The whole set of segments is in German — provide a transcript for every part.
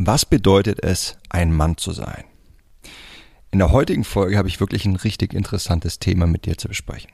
Was bedeutet es, ein Mann zu sein? In der heutigen Folge habe ich wirklich ein richtig interessantes Thema mit dir zu besprechen.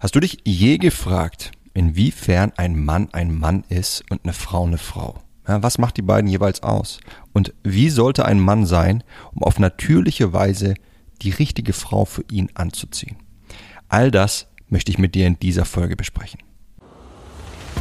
Hast du dich je gefragt, inwiefern ein Mann ein Mann ist und eine Frau eine Frau? Ja, was macht die beiden jeweils aus? Und wie sollte ein Mann sein, um auf natürliche Weise die richtige Frau für ihn anzuziehen? All das möchte ich mit dir in dieser Folge besprechen.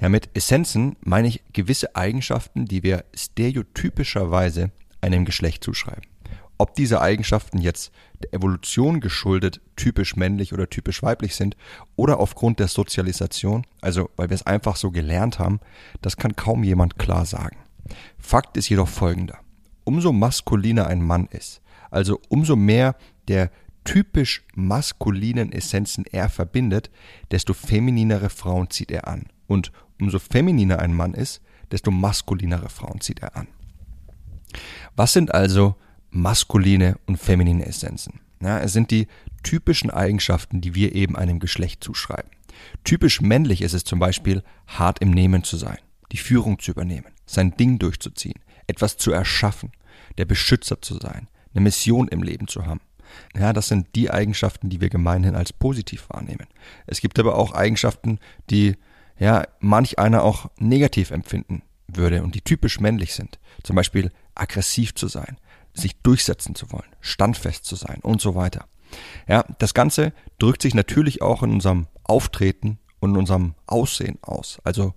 Ja, mit Essenzen meine ich gewisse Eigenschaften, die wir stereotypischerweise einem Geschlecht zuschreiben. Ob diese Eigenschaften jetzt der Evolution geschuldet typisch männlich oder typisch weiblich sind oder aufgrund der Sozialisation, also weil wir es einfach so gelernt haben, das kann kaum jemand klar sagen. Fakt ist jedoch folgender. Umso maskuliner ein Mann ist, also umso mehr der typisch maskulinen Essenzen er verbindet, desto femininere Frauen zieht er an. Und umso femininer ein Mann ist, desto maskulinere Frauen zieht er an. Was sind also maskuline und feminine Essenzen? Ja, es sind die typischen Eigenschaften, die wir eben einem Geschlecht zuschreiben. Typisch männlich ist es zum Beispiel, hart im Nehmen zu sein, die Führung zu übernehmen, sein Ding durchzuziehen, etwas zu erschaffen, der Beschützer zu sein, eine Mission im Leben zu haben. Ja, das sind die Eigenschaften, die wir gemeinhin als positiv wahrnehmen. Es gibt aber auch Eigenschaften, die ja manch einer auch negativ empfinden würde und die typisch männlich sind. Zum Beispiel aggressiv zu sein, sich durchsetzen zu wollen, standfest zu sein und so weiter. Ja, das Ganze drückt sich natürlich auch in unserem Auftreten und in unserem Aussehen aus. Also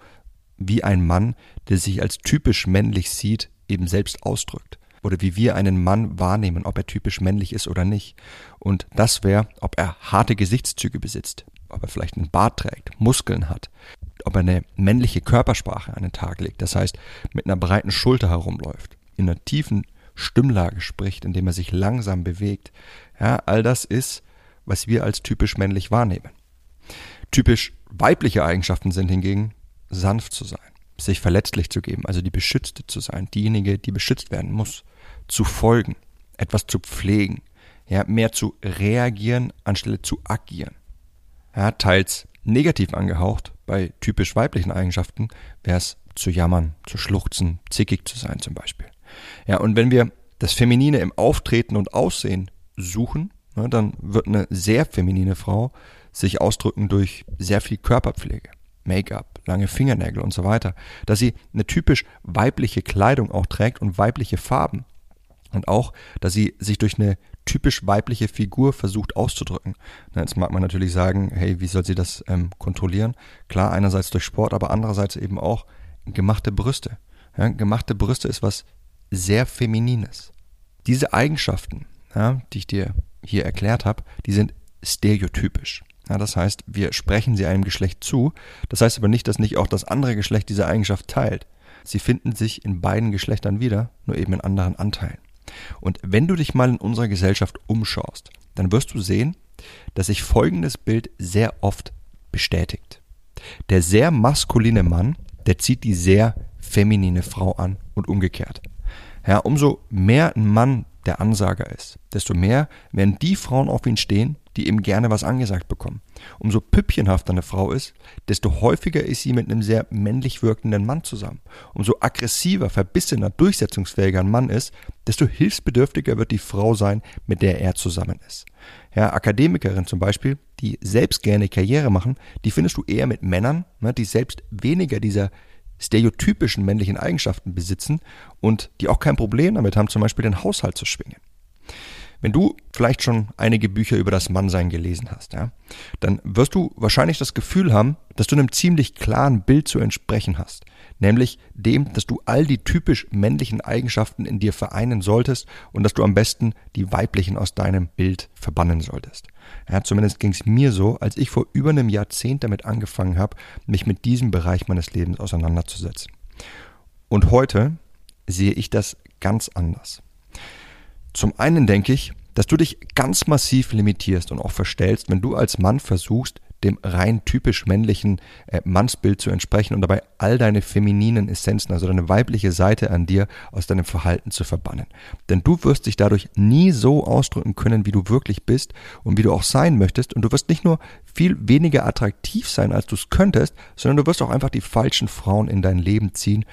wie ein Mann, der sich als typisch männlich sieht, eben selbst ausdrückt. Oder wie wir einen Mann wahrnehmen, ob er typisch männlich ist oder nicht. Und das wäre, ob er harte Gesichtszüge besitzt, ob er vielleicht einen Bart trägt, Muskeln hat, ob er eine männliche Körpersprache an den Tag legt, das heißt mit einer breiten Schulter herumläuft, in einer tiefen Stimmlage spricht, indem er sich langsam bewegt. Ja, all das ist, was wir als typisch männlich wahrnehmen. Typisch weibliche Eigenschaften sind hingegen sanft zu sein, sich verletzlich zu geben, also die Beschützte zu sein, diejenige, die beschützt werden muss, zu folgen, etwas zu pflegen, ja, mehr zu reagieren anstelle zu agieren. Ja, teils negativ angehaucht, bei typisch weiblichen Eigenschaften wäre es zu jammern, zu schluchzen, zickig zu sein zum Beispiel. Ja, und wenn wir das Feminine im Auftreten und Aussehen suchen, ne, dann wird eine sehr feminine Frau sich ausdrücken durch sehr viel Körperpflege, Make-up, lange Fingernägel und so weiter, dass sie eine typisch weibliche Kleidung auch trägt und weibliche Farben. Und auch, dass sie sich durch eine typisch weibliche Figur versucht auszudrücken. Jetzt mag man natürlich sagen, hey, wie soll sie das ähm, kontrollieren? Klar, einerseits durch Sport, aber andererseits eben auch gemachte Brüste. Ja, gemachte Brüste ist was sehr Feminines. Diese Eigenschaften, ja, die ich dir hier erklärt habe, die sind stereotypisch. Ja, das heißt, wir sprechen sie einem Geschlecht zu. Das heißt aber nicht, dass nicht auch das andere Geschlecht diese Eigenschaft teilt. Sie finden sich in beiden Geschlechtern wieder, nur eben in anderen Anteilen. Und wenn du dich mal in unserer Gesellschaft umschaust, dann wirst du sehen, dass sich folgendes Bild sehr oft bestätigt. Der sehr maskuline Mann, der zieht die sehr feminine Frau an und umgekehrt. Ja, umso mehr ein Mann der Ansager ist, desto mehr werden die Frauen auf ihn stehen, die ihm gerne was angesagt bekommen. Umso püppchenhafter eine Frau ist, desto häufiger ist sie mit einem sehr männlich wirkenden Mann zusammen. Umso aggressiver, verbissener, durchsetzungsfähiger ein Mann ist, desto hilfsbedürftiger wird die Frau sein, mit der er zusammen ist. Ja, Akademikerinnen zum Beispiel, die selbst gerne Karriere machen, die findest du eher mit Männern, ne, die selbst weniger dieser stereotypischen männlichen Eigenschaften besitzen und die auch kein Problem damit haben, zum Beispiel den Haushalt zu schwingen. Wenn du vielleicht schon einige Bücher über das Mannsein gelesen hast, ja, dann wirst du wahrscheinlich das Gefühl haben, dass du einem ziemlich klaren Bild zu entsprechen hast. Nämlich dem, dass du all die typisch männlichen Eigenschaften in dir vereinen solltest und dass du am besten die weiblichen aus deinem Bild verbannen solltest. Ja, zumindest ging es mir so, als ich vor über einem Jahrzehnt damit angefangen habe, mich mit diesem Bereich meines Lebens auseinanderzusetzen. Und heute sehe ich das ganz anders. Zum einen denke ich, dass du dich ganz massiv limitierst und auch verstellst, wenn du als Mann versuchst, dem rein typisch männlichen äh, Mannsbild zu entsprechen und dabei all deine femininen Essenzen, also deine weibliche Seite an dir aus deinem Verhalten zu verbannen. Denn du wirst dich dadurch nie so ausdrücken können, wie du wirklich bist und wie du auch sein möchtest. Und du wirst nicht nur viel weniger attraktiv sein, als du es könntest, sondern du wirst auch einfach die falschen Frauen in dein Leben ziehen,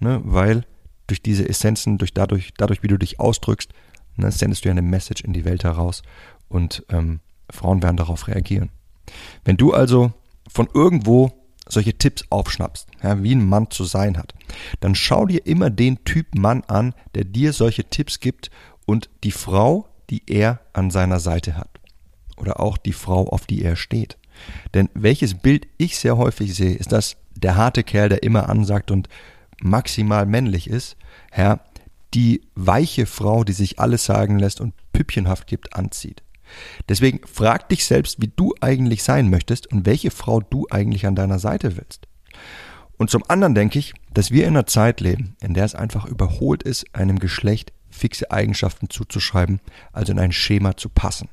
ne, weil durch diese Essenzen, durch dadurch, dadurch, wie du dich ausdrückst, ne, sendest du ja eine Message in die Welt heraus und ähm, Frauen werden darauf reagieren. Wenn du also von irgendwo solche Tipps aufschnappst, ja, wie ein Mann zu sein hat, dann schau dir immer den Typ Mann an, der dir solche Tipps gibt und die Frau, die er an seiner Seite hat. Oder auch die Frau, auf die er steht. Denn welches Bild ich sehr häufig sehe, ist das der harte Kerl, der immer ansagt und maximal männlich ist, ja, die weiche Frau, die sich alles sagen lässt und püppchenhaft gibt, anzieht. Deswegen frag dich selbst, wie du eigentlich sein möchtest und welche Frau du eigentlich an deiner Seite willst. Und zum anderen denke ich, dass wir in einer Zeit leben, in der es einfach überholt ist, einem Geschlecht fixe Eigenschaften zuzuschreiben, also in ein Schema zu passen.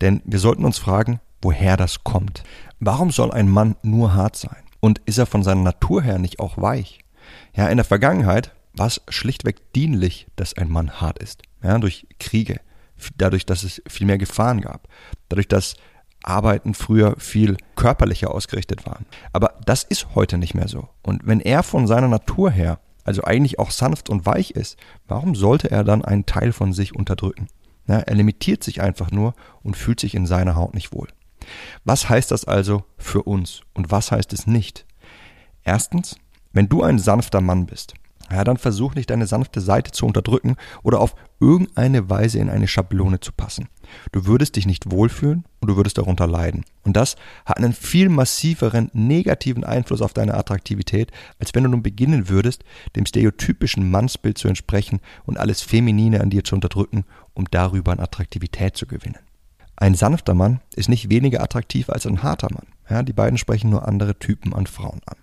Denn wir sollten uns fragen, woher das kommt. Warum soll ein Mann nur hart sein? Und ist er von seiner Natur her nicht auch weich? Ja, in der Vergangenheit war es schlichtweg dienlich, dass ein Mann hart ist. Ja, durch Kriege, dadurch, dass es viel mehr Gefahren gab, dadurch, dass Arbeiten früher viel körperlicher ausgerichtet waren. Aber das ist heute nicht mehr so. Und wenn er von seiner Natur her, also eigentlich auch sanft und weich ist, warum sollte er dann einen Teil von sich unterdrücken? Ja, er limitiert sich einfach nur und fühlt sich in seiner Haut nicht wohl. Was heißt das also für uns und was heißt es nicht? Erstens, wenn du ein sanfter Mann bist, ja, dann versuch nicht deine sanfte Seite zu unterdrücken oder auf irgendeine Weise in eine Schablone zu passen. Du würdest dich nicht wohlfühlen und du würdest darunter leiden. Und das hat einen viel massiveren negativen Einfluss auf deine Attraktivität, als wenn du nun beginnen würdest, dem stereotypischen Mannsbild zu entsprechen und alles Feminine an dir zu unterdrücken, um darüber an Attraktivität zu gewinnen. Ein sanfter Mann ist nicht weniger attraktiv als ein harter Mann. Ja, die beiden sprechen nur andere Typen an Frauen an.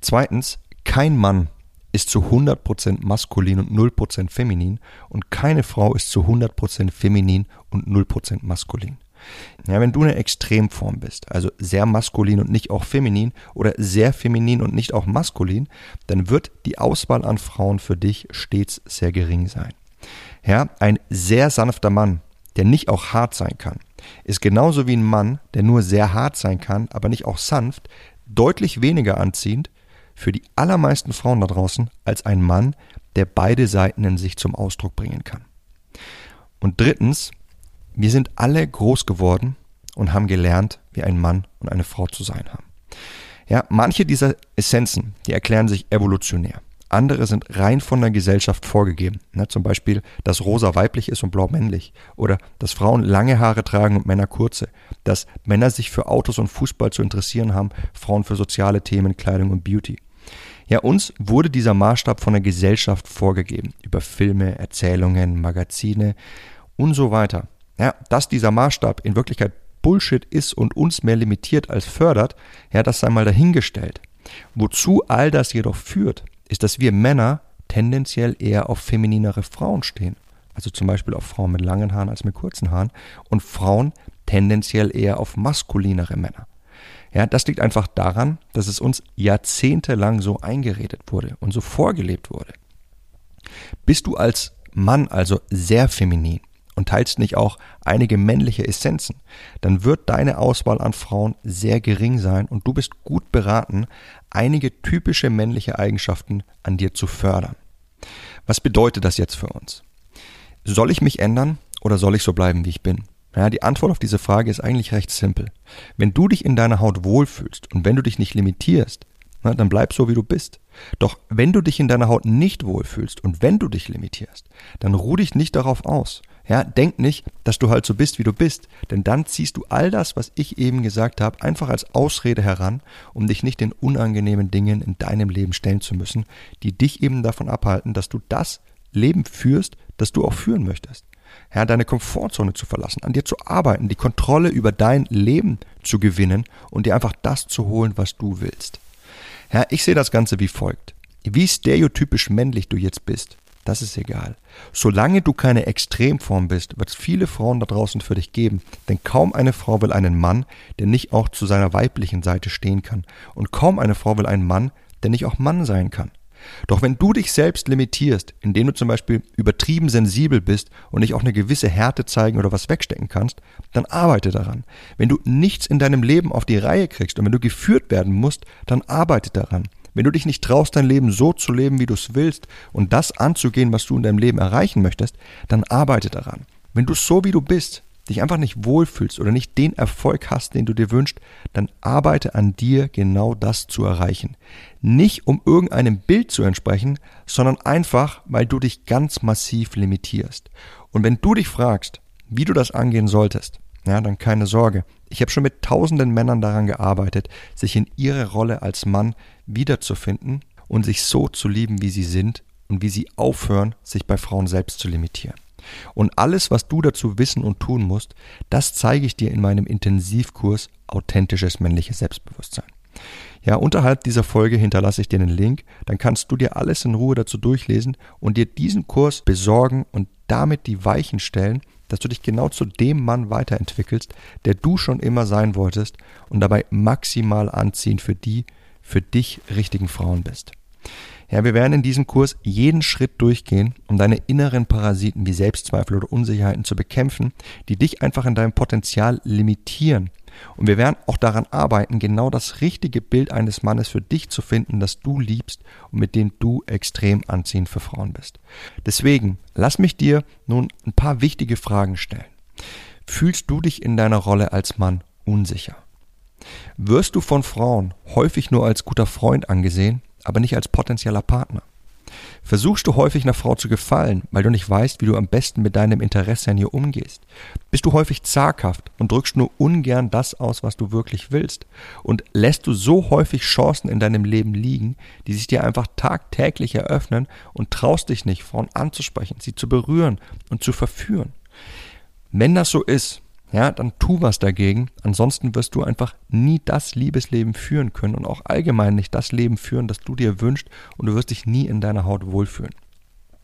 Zweitens, kein Mann ist zu 100% maskulin und 0% feminin und keine Frau ist zu 100% feminin und 0% maskulin. Ja, wenn du eine Extremform bist, also sehr maskulin und nicht auch feminin oder sehr feminin und nicht auch maskulin, dann wird die Auswahl an Frauen für dich stets sehr gering sein. Ja, ein sehr sanfter Mann, der nicht auch hart sein kann, ist genauso wie ein Mann, der nur sehr hart sein kann, aber nicht auch sanft, deutlich weniger anziehend für die allermeisten Frauen da draußen als ein Mann, der beide Seiten in sich zum Ausdruck bringen kann. Und drittens, wir sind alle groß geworden und haben gelernt, wie ein Mann und eine Frau zu sein haben. Ja, manche dieser Essenzen, die erklären sich evolutionär. Andere sind rein von der Gesellschaft vorgegeben. Ne, zum Beispiel, dass rosa weiblich ist und blau männlich. Oder dass Frauen lange Haare tragen und Männer kurze. Dass Männer sich für Autos und Fußball zu interessieren haben, Frauen für soziale Themen, Kleidung und Beauty. Ja, uns wurde dieser Maßstab von der Gesellschaft vorgegeben. Über Filme, Erzählungen, Magazine und so weiter. Ja, dass dieser Maßstab in Wirklichkeit Bullshit ist und uns mehr limitiert als fördert, ja, das sei mal dahingestellt. Wozu all das jedoch führt, ist, dass wir Männer tendenziell eher auf femininere Frauen stehen. Also zum Beispiel auf Frauen mit langen Haaren als mit kurzen Haaren und Frauen tendenziell eher auf maskulinere Männer. Ja, das liegt einfach daran, dass es uns jahrzehntelang so eingeredet wurde und so vorgelebt wurde. Bist du als Mann also sehr feminin und teilst nicht auch einige männliche Essenzen, dann wird deine Auswahl an Frauen sehr gering sein und du bist gut beraten, einige typische männliche Eigenschaften an dir zu fördern. Was bedeutet das jetzt für uns? Soll ich mich ändern oder soll ich so bleiben, wie ich bin? Ja, die Antwort auf diese Frage ist eigentlich recht simpel. Wenn du dich in deiner Haut wohlfühlst und wenn du dich nicht limitierst, na, dann bleib so, wie du bist. Doch wenn du dich in deiner Haut nicht wohlfühlst und wenn du dich limitierst, dann ruh dich nicht darauf aus. Ja, denk nicht, dass du halt so bist, wie du bist, denn dann ziehst du all das, was ich eben gesagt habe, einfach als Ausrede heran, um dich nicht den unangenehmen Dingen in deinem Leben stellen zu müssen, die dich eben davon abhalten, dass du das Leben führst, das du auch führen möchtest. Ja, deine Komfortzone zu verlassen, an dir zu arbeiten, die Kontrolle über dein Leben zu gewinnen und dir einfach das zu holen, was du willst. Ja, ich sehe das Ganze wie folgt. Wie stereotypisch männlich du jetzt bist, das ist egal. Solange du keine Extremform bist, wird es viele Frauen da draußen für dich geben, denn kaum eine Frau will einen Mann, der nicht auch zu seiner weiblichen Seite stehen kann. Und kaum eine Frau will einen Mann, der nicht auch Mann sein kann. Doch wenn du dich selbst limitierst, indem du zum Beispiel übertrieben sensibel bist und nicht auch eine gewisse Härte zeigen oder was wegstecken kannst, dann arbeite daran. Wenn du nichts in deinem Leben auf die Reihe kriegst und wenn du geführt werden musst, dann arbeite daran. Wenn du dich nicht traust, dein Leben so zu leben, wie du es willst und das anzugehen, was du in deinem Leben erreichen möchtest, dann arbeite daran. Wenn du so wie du bist, dich einfach nicht wohlfühlst oder nicht den Erfolg hast, den du dir wünschst, dann arbeite an dir, genau das zu erreichen. Nicht um irgendeinem Bild zu entsprechen, sondern einfach, weil du dich ganz massiv limitierst. Und wenn du dich fragst, wie du das angehen solltest, ja, dann keine Sorge. Ich habe schon mit tausenden Männern daran gearbeitet, sich in ihre Rolle als Mann wiederzufinden und sich so zu lieben, wie sie sind und wie sie aufhören, sich bei Frauen selbst zu limitieren. Und alles, was du dazu wissen und tun musst, das zeige ich dir in meinem Intensivkurs Authentisches männliches Selbstbewusstsein. Ja, unterhalb dieser Folge hinterlasse ich dir einen Link, dann kannst du dir alles in Ruhe dazu durchlesen und dir diesen Kurs besorgen und damit die Weichen stellen, dass du dich genau zu dem Mann weiterentwickelst, der du schon immer sein wolltest und dabei maximal anziehend für die, für dich richtigen Frauen bist. Ja, wir werden in diesem Kurs jeden Schritt durchgehen, um deine inneren Parasiten wie Selbstzweifel oder Unsicherheiten zu bekämpfen, die dich einfach in deinem Potenzial limitieren. Und wir werden auch daran arbeiten, genau das richtige Bild eines Mannes für dich zu finden, das du liebst und mit dem du extrem anziehend für Frauen bist. Deswegen, lass mich dir nun ein paar wichtige Fragen stellen. Fühlst du dich in deiner Rolle als Mann unsicher? Wirst du von Frauen häufig nur als guter Freund angesehen aber nicht als potenzieller Partner. Versuchst du häufig einer Frau zu gefallen, weil du nicht weißt, wie du am besten mit deinem Interesse an ihr umgehst? Bist du häufig zaghaft und drückst nur ungern das aus, was du wirklich willst? Und lässt du so häufig Chancen in deinem Leben liegen, die sich dir einfach tagtäglich eröffnen und traust dich nicht, Frauen anzusprechen, sie zu berühren und zu verführen? Wenn das so ist, ja, dann tu was dagegen. Ansonsten wirst du einfach nie das Liebesleben führen können und auch allgemein nicht das Leben führen, das du dir wünschst und du wirst dich nie in deiner Haut wohlfühlen.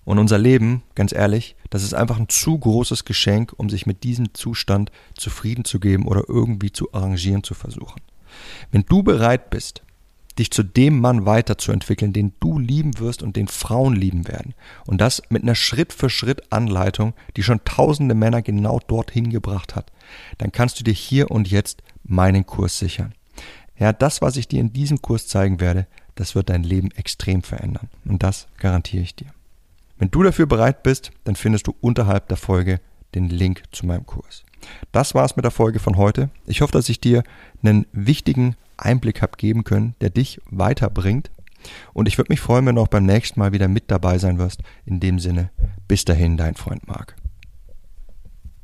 Und unser Leben, ganz ehrlich, das ist einfach ein zu großes Geschenk, um sich mit diesem Zustand zufrieden zu geben oder irgendwie zu arrangieren zu versuchen. Wenn du bereit bist, dich zu dem Mann weiterzuentwickeln, den du lieben wirst und den Frauen lieben werden. Und das mit einer Schritt-für-Schritt-Anleitung, die schon tausende Männer genau dorthin gebracht hat. Dann kannst du dir hier und jetzt meinen Kurs sichern. Ja, das, was ich dir in diesem Kurs zeigen werde, das wird dein Leben extrem verändern. Und das garantiere ich dir. Wenn du dafür bereit bist, dann findest du unterhalb der Folge den Link zu meinem Kurs. Das war's mit der Folge von heute. Ich hoffe, dass ich dir einen wichtigen Einblick habe geben können, der dich weiterbringt. Und ich würde mich freuen, wenn du auch beim nächsten Mal wieder mit dabei sein wirst. In dem Sinne, bis dahin, dein Freund Marc.